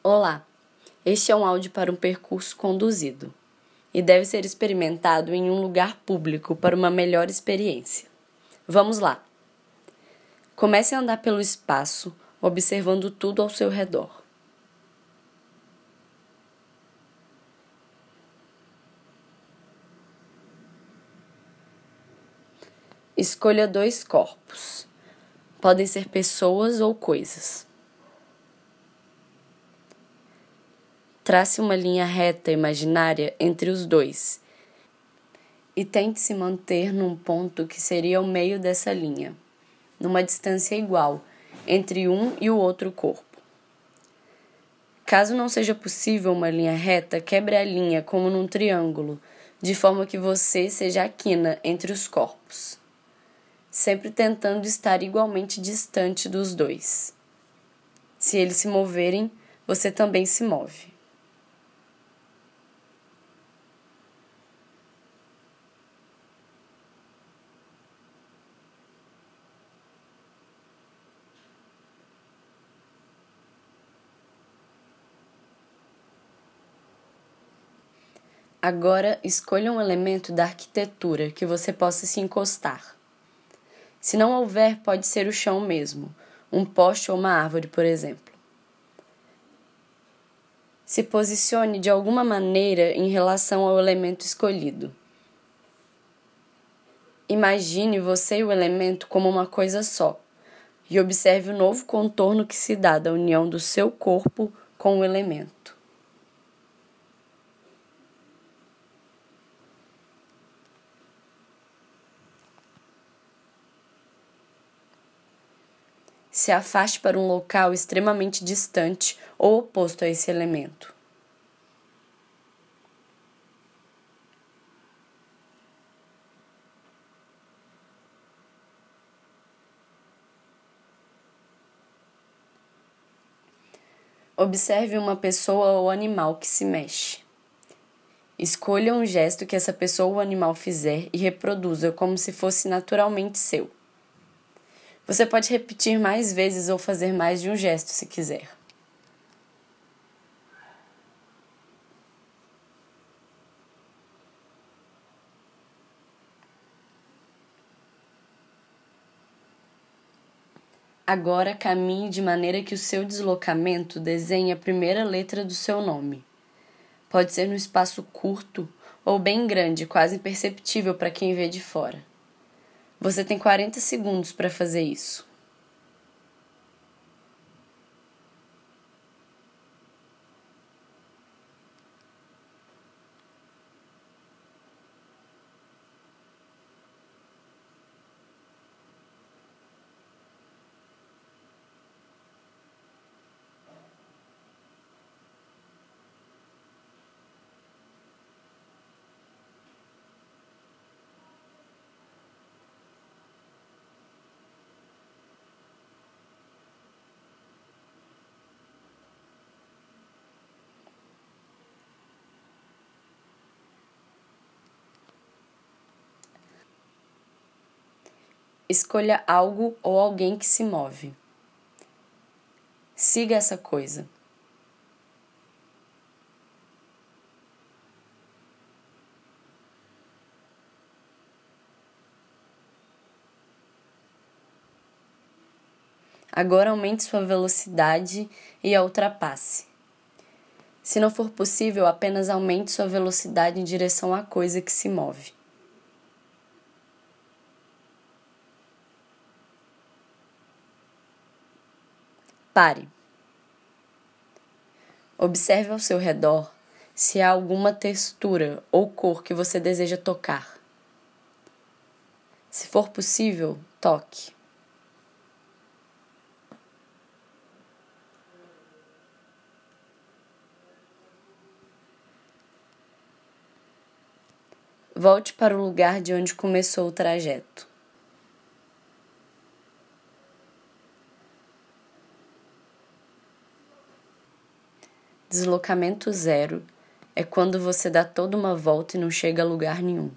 Olá, este é um áudio para um percurso conduzido e deve ser experimentado em um lugar público para uma melhor experiência. Vamos lá! Comece a andar pelo espaço, observando tudo ao seu redor. Escolha dois corpos. Podem ser pessoas ou coisas. Trace uma linha reta imaginária entre os dois e tente se manter num ponto que seria o meio dessa linha, numa distância igual entre um e o outro corpo. Caso não seja possível uma linha reta, quebre a linha como num triângulo, de forma que você seja a quina entre os corpos, sempre tentando estar igualmente distante dos dois. Se eles se moverem, você também se move. Agora escolha um elemento da arquitetura que você possa se encostar. Se não houver, pode ser o chão mesmo, um poste ou uma árvore, por exemplo. Se posicione de alguma maneira em relação ao elemento escolhido. Imagine você e o elemento como uma coisa só e observe o novo contorno que se dá da união do seu corpo com o elemento. Se afaste para um local extremamente distante ou oposto a esse elemento. Observe uma pessoa ou animal que se mexe. Escolha um gesto que essa pessoa ou animal fizer e reproduza como se fosse naturalmente seu. Você pode repetir mais vezes ou fazer mais de um gesto se quiser. Agora caminhe de maneira que o seu deslocamento desenhe a primeira letra do seu nome. Pode ser no espaço curto ou bem grande, quase imperceptível para quem vê de fora. Você tem 40 segundos para fazer isso. Escolha algo ou alguém que se move. Siga essa coisa. Agora aumente sua velocidade e a ultrapasse. Se não for possível, apenas aumente sua velocidade em direção à coisa que se move. Pare. Observe ao seu redor se há alguma textura ou cor que você deseja tocar. Se for possível, toque. Volte para o lugar de onde começou o trajeto. Deslocamento zero é quando você dá toda uma volta e não chega a lugar nenhum.